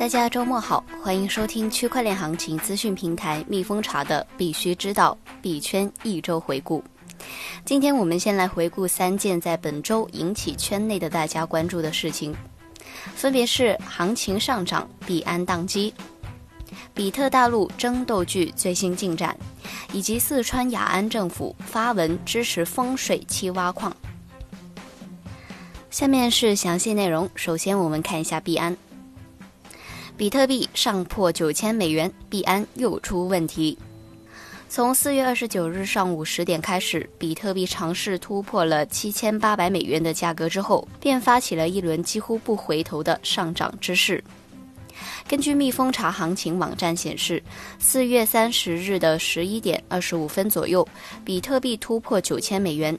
大家周末好，欢迎收听区块链行情资讯平台蜜蜂茶的必须知道币圈一周回顾。今天我们先来回顾三件在本周引起圈内的大家关注的事情，分别是行情上涨、币安宕机、比特大陆争斗剧最新进展，以及四川雅安政府发文支持风水期挖矿。下面是详细内容。首先，我们看一下币安。比特币上破九千美元，币安又出问题。从四月二十九日上午十点开始，比特币尝试突破了七千八百美元的价格之后，便发起了一轮几乎不回头的上涨之势。根据蜜蜂查行情网站显示，四月三十日的十一点二十五分左右，比特币突破九千美元。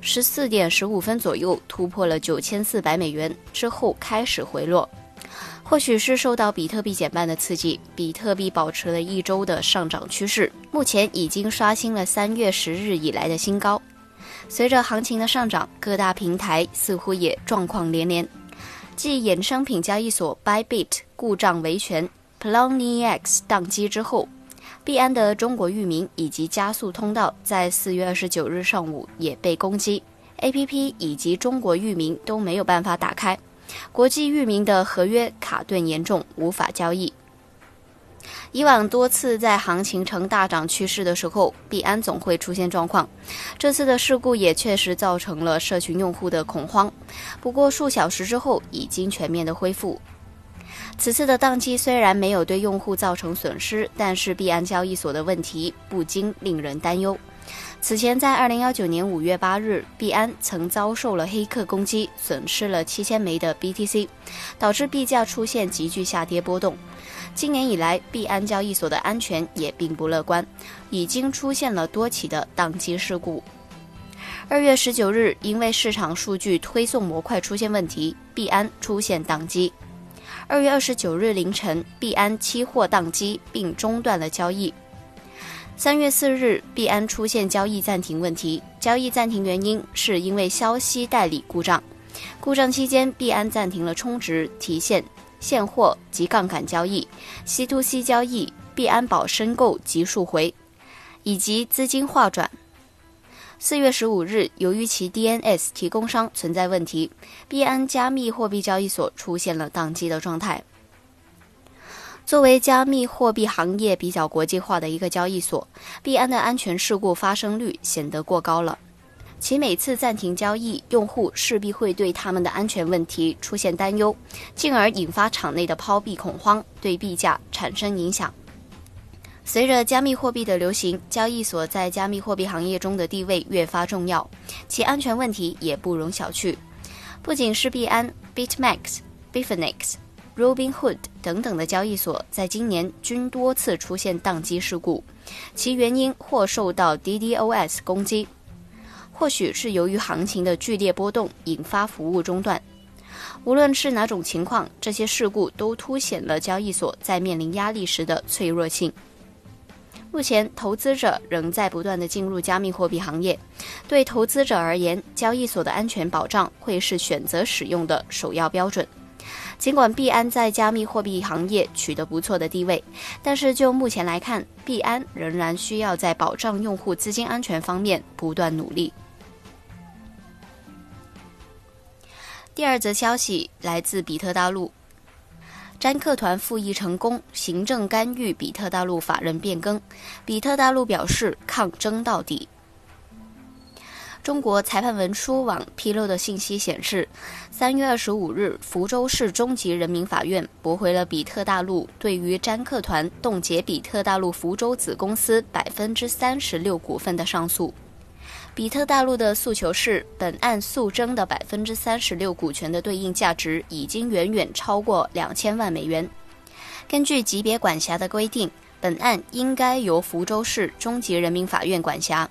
十四点十五分左右突破了九千四百美元之后开始回落，或许是受到比特币减半的刺激，比特币保持了一周的上涨趋势，目前已经刷新了三月十日以来的新高。随着行情的上涨，各大平台似乎也状况连连，继衍生品交易所 Bybit 故障维权，Poloniex 宕机之后。币安的中国域名以及加速通道在四月二十九日上午也被攻击，APP 以及中国域名都没有办法打开，国际域名的合约卡顿严重，无法交易。以往多次在行情呈大涨趋势的时候，币安总会出现状况，这次的事故也确实造成了社群用户的恐慌，不过数小时之后已经全面的恢复。此次的宕机虽然没有对用户造成损失，但是币安交易所的问题不禁令人担忧。此前在二零幺九年五月八日，币安曾遭受了黑客攻击，损失了七千枚的 BTC，导致币价出现急剧下跌波动。今年以来，币安交易所的安全也并不乐观，已经出现了多起的宕机事故。二月十九日，因为市场数据推送模块出现问题，币安出现宕机。二月二十九日凌晨，币安期货宕机并中断了交易。三月四日，币安出现交易暂停问题，交易暂停原因是因为消息代理故障。故障期间，币安暂停了充值、提现、现货及杠杆交易、C to C 交易、币安宝申购及赎回，以及资金划转。四月十五日，由于其 DNS 提供商存在问题，币安加密货币交易所出现了宕机的状态。作为加密货币行业比较国际化的一个交易所，币安的安全事故发生率显得过高了。其每次暂停交易，用户势必会对他们的安全问题出现担忧，进而引发场内的抛币恐慌，对币价产生影响。随着加密货币的流行，交易所在加密货币行业中的地位越发重要，其安全问题也不容小觑。不仅是币安、BitMax、Bifinex、Robinhood 等等的交易所，在今年均多次出现宕机事故，其原因或受到 DDoS 攻击，或许是由于行情的剧烈波动引发服务中断。无论是哪种情况，这些事故都凸显了交易所在面临压力时的脆弱性。目前，投资者仍在不断的进入加密货币行业。对投资者而言，交易所的安全保障会是选择使用的首要标准。尽管币安在加密货币行业取得不错的地位，但是就目前来看，币安仍然需要在保障用户资金安全方面不断努力。第二则消息来自比特大陆。詹克团复议成功，行政干预比特大陆法人变更。比特大陆表示抗争到底。中国裁判文书网披露的信息显示，三月二十五日，福州市中级人民法院驳回了比特大陆对于詹克团冻结比特大陆福州子公司百分之三十六股份的上诉。比特大陆的诉求是，本案诉争的百分之三十六股权的对应价值已经远远超过两千万美元。根据级别管辖的规定，本案应该由福州市中级人民法院管辖。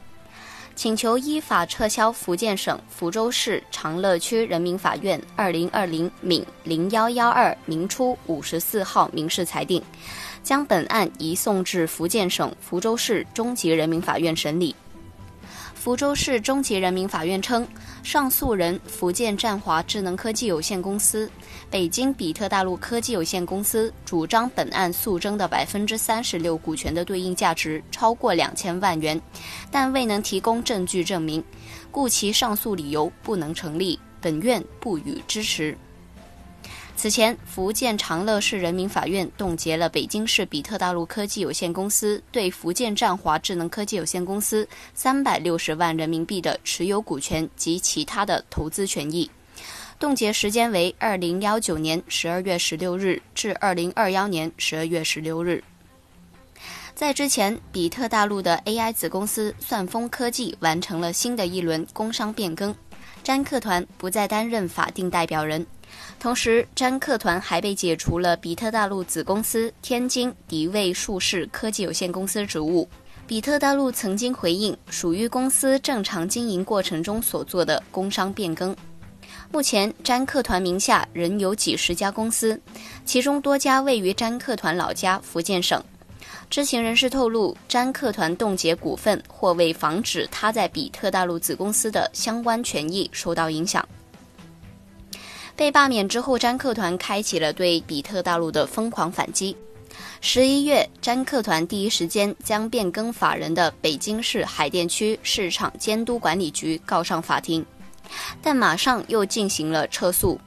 请求依法撤销福建省福州市长乐区人民法院二零二零闽零幺幺二明初五十四号民事裁定，将本案移送至福建省福州市中级人民法院审理。福州市中级人民法院称，上诉人福建占华智能科技有限公司、北京比特大陆科技有限公司主张本案诉争的百分之三十六股权的对应价值超过两千万元，但未能提供证据证明，故其上诉理由不能成立，本院不予支持。此前，福建长乐市人民法院冻结了北京市比特大陆科技有限公司对福建占华智能科技有限公司三百六十万人民币的持有股权及其他的投资权益，冻结时间为二零幺九年十二月十六日至二零二幺年十二月十六日。在之前，比特大陆的 AI 子公司算风科技完成了新的一轮工商变更，詹克团不再担任法定代表人。同时，詹克团还被解除了比特大陆子公司天津迪卫数视科技有限公司职务。比特大陆曾经回应，属于公司正常经营过程中所做的工商变更。目前，詹克团名下仍有几十家公司，其中多家位于詹克团老家福建省。知情人士透露，詹克团冻结股份，或为防止他在比特大陆子公司的相关权益受到影响。被罢免之后，詹克团开启了对比特大陆的疯狂反击。十一月，詹克团第一时间将变更法人的北京市海淀区市场监督管理局告上法庭，但马上又进行了撤诉。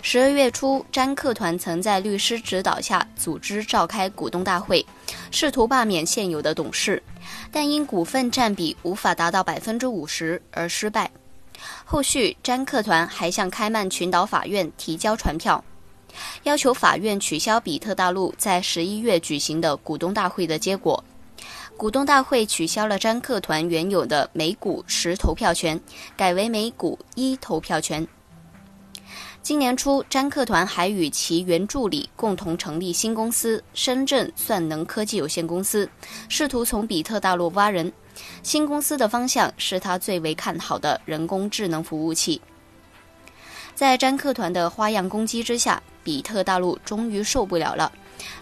十二月初，詹克团曾在律师指导下组织召开股东大会，试图罢免现有的董事，但因股份占比无法达到百分之五十而失败。后续，詹克团还向开曼群岛法院提交传票，要求法院取消比特大陆在十一月举行的股东大会的结果。股东大会取消了詹克团原有的每股十投票权，改为每股一投票权。今年初，詹克团还与其原助理共同成立新公司——深圳算能科技有限公司，试图从比特大陆挖人。新公司的方向是他最为看好的人工智能服务器。在詹克团的花样攻击之下，比特大陆终于受不了了，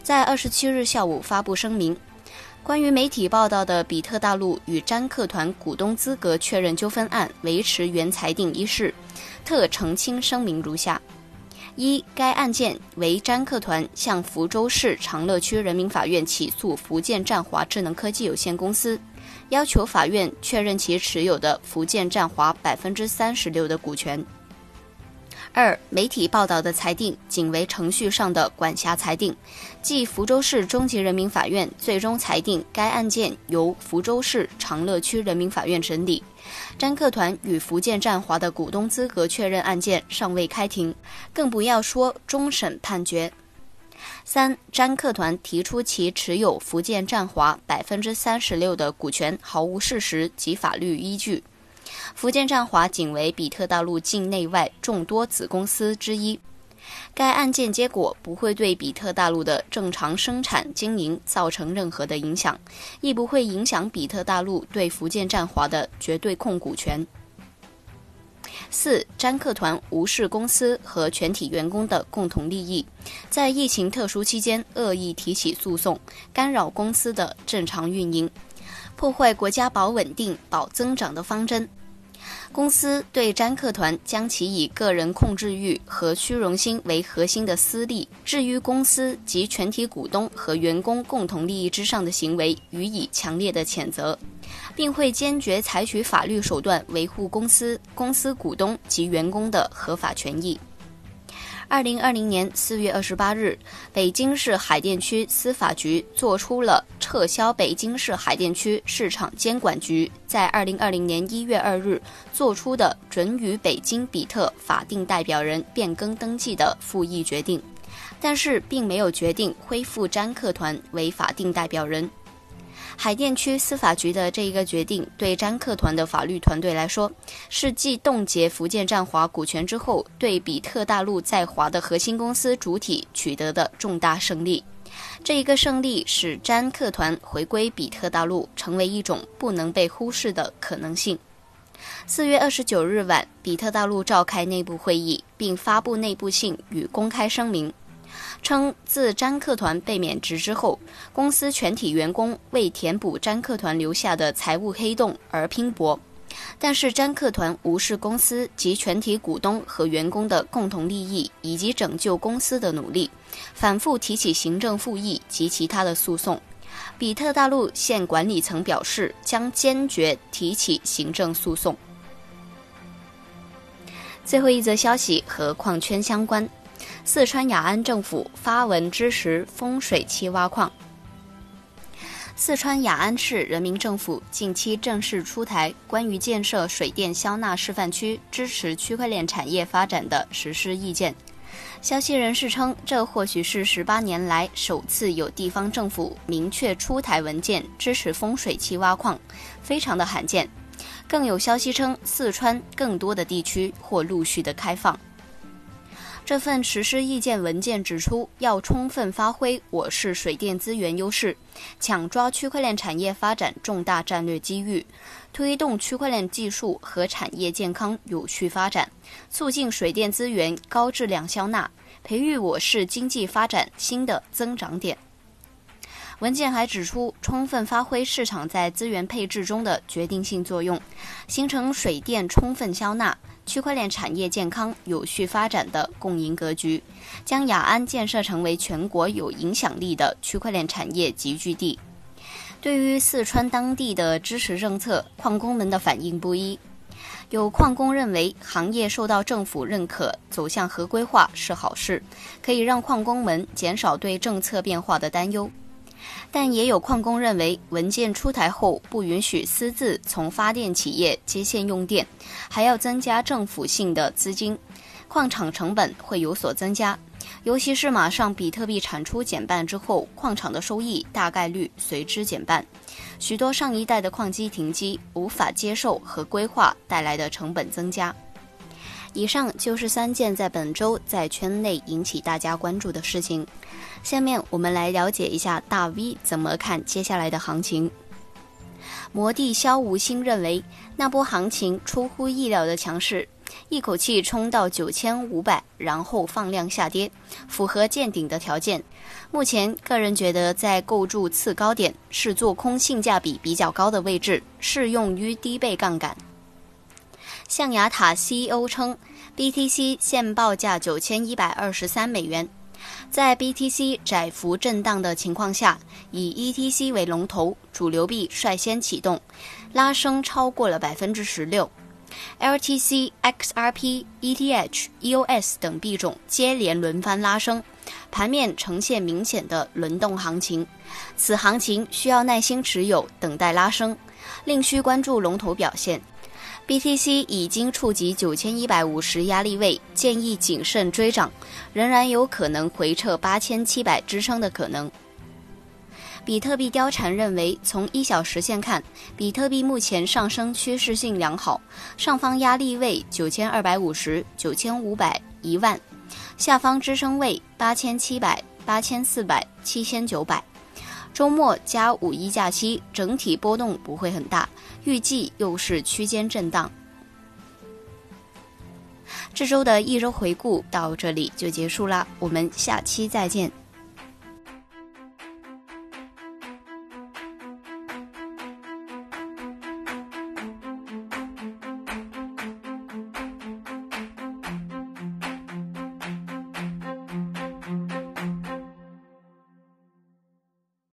在二十七日下午发布声明，关于媒体报道的比特大陆与詹克团股东资格确认纠纷案维持原裁定一事，特澄清声明如下：一、该案件为詹克团向福州市长乐区人民法院起诉福建占华智能科技有限公司。要求法院确认其持有的福建占华百分之三十六的股权。二、媒体报道的裁定仅为程序上的管辖裁定，即福州市中级人民法院最终裁定该案件由福州市长乐区人民法院审理。詹克团与福建占华的股东资格确认案件尚未开庭，更不要说终审判决。三，詹克团提出其持有福建占华百分之三十六的股权毫无事实及法律依据。福建占华仅为比特大陆境内外众多子公司之一。该案件结果不会对比特大陆的正常生产经营造成任何的影响，亦不会影响比特大陆对福建占华的绝对控股权。四，詹克团无视公司和全体员工的共同利益，在疫情特殊期间恶意提起诉讼，干扰公司的正常运营，破坏国家保稳定、保增长的方针。公司对詹克团将其以个人控制欲和虚荣心为核心的私利置于公司及全体股东和员工共同利益之上的行为予以强烈的谴责，并会坚决采取法律手段维护公司、公司股东及员工的合法权益。二零二零年四月二十八日，北京市海淀区司法局作出了撤销北京市海淀区市场监管局在二零二零年一月二日作出的准予北京比特法定代表人变更登记的复议决定，但是并没有决定恢复詹克团为法定代表人。海淀区司法局的这一个决定，对詹克团的法律团队来说，是继冻结福建占华股权之后，对比特大陆在华的核心公司主体取得的重大胜利。这一个胜利使詹克团回归比特大陆成为一种不能被忽视的可能性。四月二十九日晚，比特大陆召开内部会议，并发布内部信与公开声明。称，自詹克团被免职之后，公司全体员工为填补詹克团留下的财务黑洞而拼搏。但是詹克团无视公司及全体股东和员工的共同利益以及拯救公司的努力，反复提起行政复议及其他的诉讼。比特大陆现管理层表示将坚决提起行政诉讼。最后一则消息和矿圈相关，四川雅安政府发文支持丰水期挖矿。四川雅安市人民政府近期正式出台关于建设水电消纳示范区、支持区块链产业发展的实施意见。消息人士称，这或许是十八年来首次有地方政府明确出台文件支持丰水期挖矿，非常的罕见。更有消息称，四川更多的地区或陆续的开放。这份实施意见文件指出，要充分发挥我市水电资源优势，抢抓区块链产业发展重大战略机遇，推动区块链技术和产业健康有序发展，促进水电资源高质量消纳，培育我市经济发展新的增长点。文件还指出，充分发挥市场在资源配置中的决定性作用，形成水电充分消纳。区块链产业健康有序发展的共赢格局，将雅安建设成为全国有影响力的区块链产业集聚地。对于四川当地的支持政策，矿工们的反应不一。有矿工认为，行业受到政府认可，走向合规化是好事，可以让矿工们减少对政策变化的担忧。但也有矿工认为，文件出台后不允许私自从发电企业接线用电，还要增加政府性的资金，矿场成本会有所增加。尤其是马上比特币产出减半之后，矿场的收益大概率随之减半。许多上一代的矿机停机，无法接受和规划带来的成本增加。以上就是三件在本周在圈内引起大家关注的事情。下面我们来了解一下大 V 怎么看接下来的行情。魔帝萧无心认为，那波行情出乎意料的强势，一口气冲到九千五百，然后放量下跌，符合见顶的条件。目前个人觉得，在构筑次高点是做空性价比比较高的位置，适用于低倍杠杆。象牙塔 CEO 称，BTC 现报价九千一百二十三美元。在 BTC 窄幅震荡的情况下，以 ETC 为龙头，主流币率先启动，拉升超过了百分之十六。LTC、XRP、ETH、EOS 等币种接连轮番拉升，盘面呈现明显的轮动行情。此行情需要耐心持有，等待拉升，另需关注龙头表现。BTC 已经触及九千一百五十压力位，建议谨慎追涨，仍然有可能回撤八千七百支撑的可能。比特币貂蝉认为，从一小时线看，比特币目前上升趋势性良好，上方压力位九千二百五十九千五百一万，下方支撑位八千七百八千四百七千九百。周末加五一假期，整体波动不会很大，预计又是区间震荡。这周的一周回顾到这里就结束啦，我们下期再见。